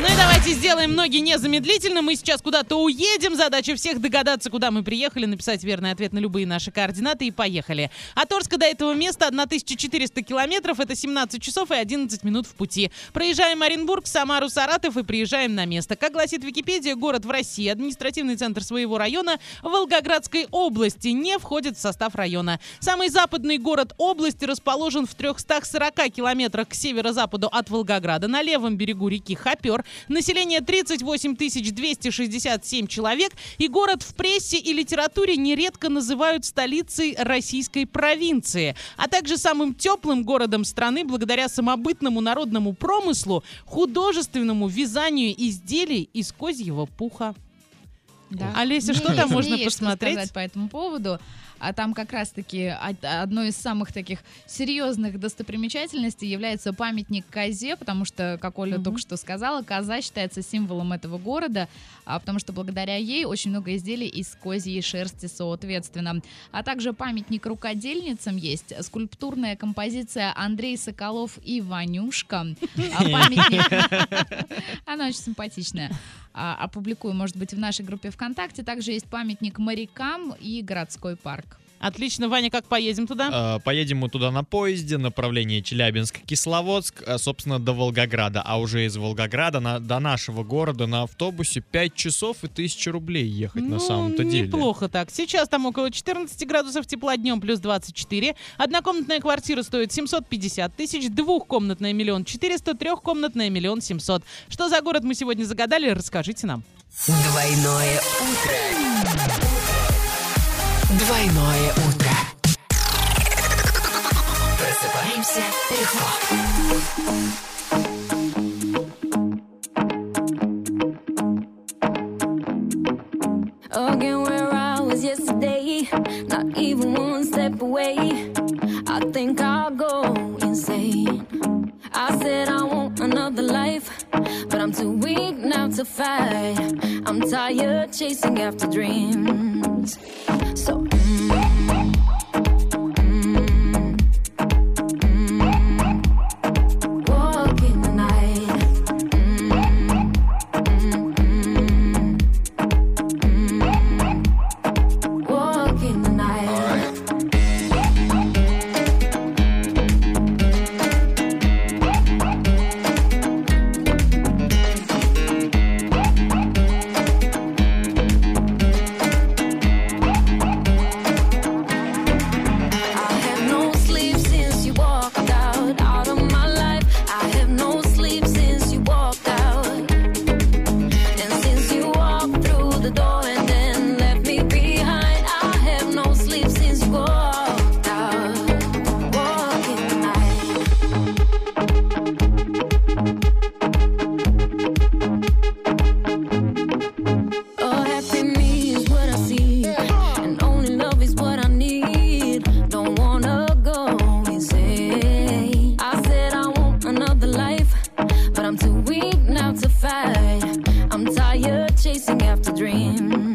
Ну и давайте сделаем ноги незамедлительно. Мы сейчас куда-то уедем. Задача всех догадаться, куда мы приехали, написать верный ответ на любые наши координаты и поехали. От Орска до этого места 1400 километров. Это 17 часов и 11 минут в пути. Проезжаем Оренбург, Самару, Саратов и приезжаем на место. Как гласит Википедия, город в России, административный центр своего района Волгоградской области не входит в состав района. Самый западный город области расположен в 340 километрах к северо-западу от Волгограда на левом берегу реки Хопер. Население 38 267 человек. И город в прессе и литературе нередко называют столицей российской провинции. А также самым теплым городом страны благодаря самобытному народному промыслу, художественному вязанию изделий из козьего пуха. Да. Олеся, что там можно есть что посмотреть? сказать по этому поводу. А там как раз-таки од- одной из самых таких серьезных достопримечательностей является памятник козе, потому что, как Оля Мгм. только что сказала, коза считается символом этого города, а потому что благодаря ей очень много изделий из козьей шерсти, соответственно. А также памятник рукодельницам есть, скульптурная композиция Андрей Соколов и Ванюшка. А памятник... Она очень симпатичная. А, Опубликую, может быть, в нашей группе ВКонтакте. Также есть памятник морякам и городской парк. Отлично, Ваня, как поедем туда? Э, Поедем мы туда на поезде, направление Челябинск-Кисловодск, э, собственно, до Волгограда. А уже из Волгограда на- до нашего города на автобусе 5 часов и 1000 рублей ехать на Ну, самом-то деле. неплохо так. Сейчас там около 14 градусов тепла, днем плюс 24. Однокомнатная квартира стоит 750 тысяч, двухкомнатная миллион 400, трехкомнатная миллион 700. Что за город мы сегодня загадали, расскажите нам. Двойное утро. Двойное утро. Просыпаемся легко. Again, where I was yesterday, not even one step away. I think I'll go insane. I said I want another life, but I'm too weak now to fight. I'm tired chasing after dreams. so. Mm, fight. I'm tired chasing after dreams.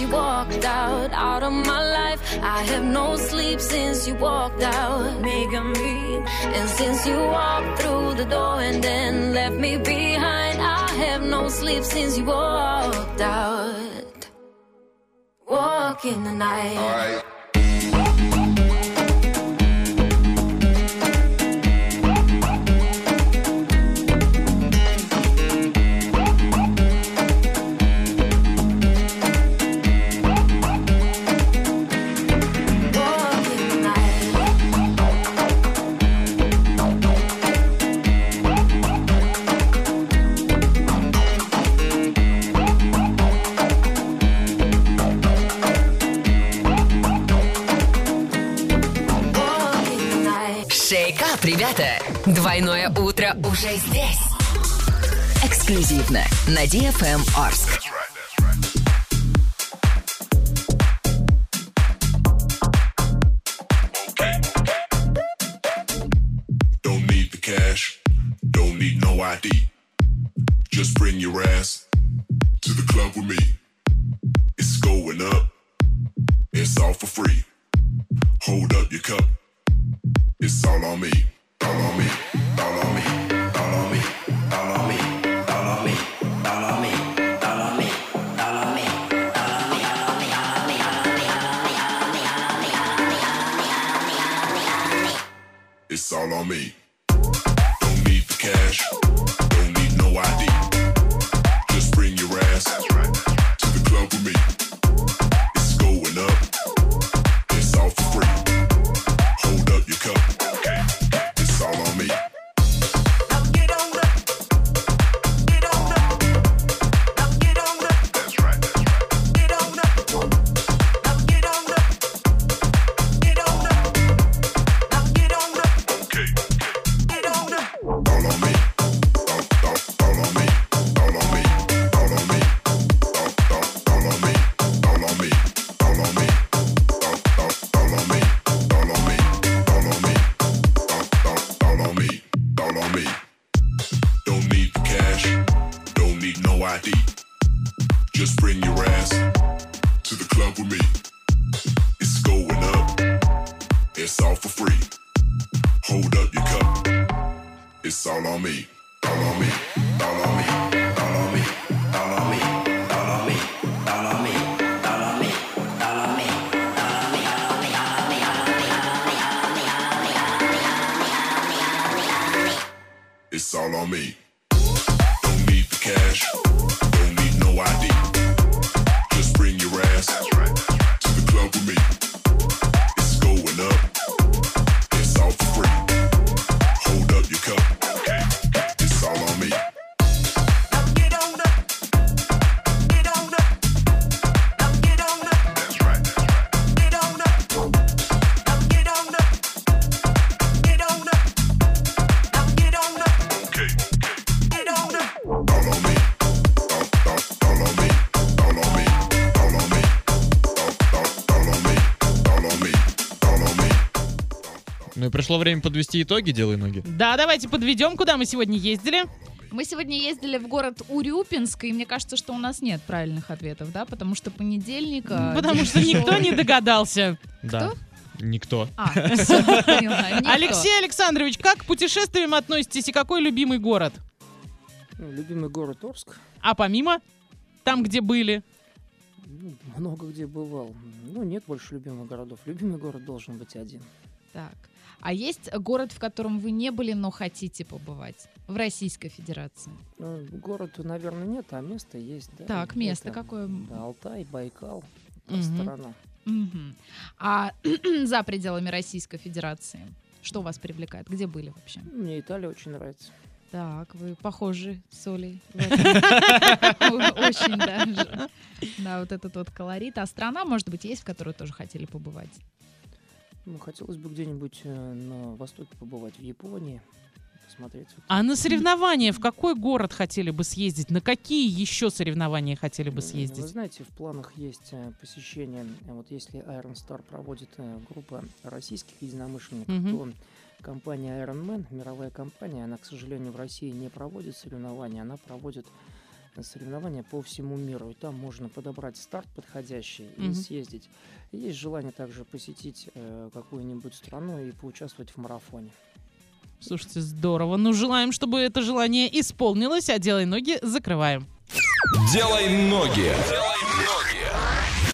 You walked out, out of my life. I have no sleep since you walked out, making me. And since you walked through the door and then left me behind, I have no sleep since you walked out. Walk in the night. Шейкап, ребята! Двойное утро уже здесь. Эксклюзивно на DFM Орск. Cash, don't need no ID. Just bring your ass to the club with me. It's going up, it's all for free. Hold up your cup, it's all on me, all on me, all on me, all on me, all on me, all on me, all on me, all on me, all on me, all on me, all on me, all on me, all on me, all on me, all on me, all on me, all on me. It's all on me. Hold up your cup. It's all on me. All on me. All on me. All on me. All on me. All on me. All on me. All on me. All on me. It's all on me. Don't need the cash. Don't need no ID. Just bring your ass to the club with me. Ну и пришло время подвести итоги, делай ноги. Да, давайте подведем, куда мы сегодня ездили. Мы сегодня ездили в город Урюпинск, и мне кажется, что у нас нет правильных ответов, да, потому что понедельник... а, Потому что никто не догадался. Да. Никто. А, поняла, никто. Алексей Александрович, как к путешествиям относитесь и какой любимый город? Ну, любимый город Орск. А помимо? Там, где были. Ну, много где бывал. Ну, нет больше любимых городов. Любимый город должен быть один. Так. А есть город, в котором вы не были, но хотите побывать? В Российской Федерации. Ну, город, наверное, нет, а место есть, да. Так, место Это, какое? Да, Алтай, Байкал, Мгм. сторона. Мгм. А за пределами Российской Федерации? Что вас привлекает? Где были вообще? Мне Италия очень нравится. Так, вы похожи с Олей. Очень даже. Да, вот этот вот колорит. А страна, может быть, есть, в которую тоже хотели побывать? Ну, хотелось бы где-нибудь э, на востоке побывать, в Японии, посмотреть. А на соревнования в какой город хотели бы съездить? На какие еще соревнования хотели бы М, Вы съездить? знаете, в планах есть э, посещение, вот если Iron Star проводит э, группа российских единомышленников, Мгм. то компания Iron Man, мировая компания, она, к сожалению, в России не проводит соревнования, она проводит соревнования по всему миру. И там можно подобрать старт подходящий и Мгм. съездить. И есть желание также посетить э, какую-нибудь страну и поучаствовать в марафоне. Слушайте, здорово. Ну, желаем, чтобы это желание исполнилось, а делай ноги закрываем. Делай ноги.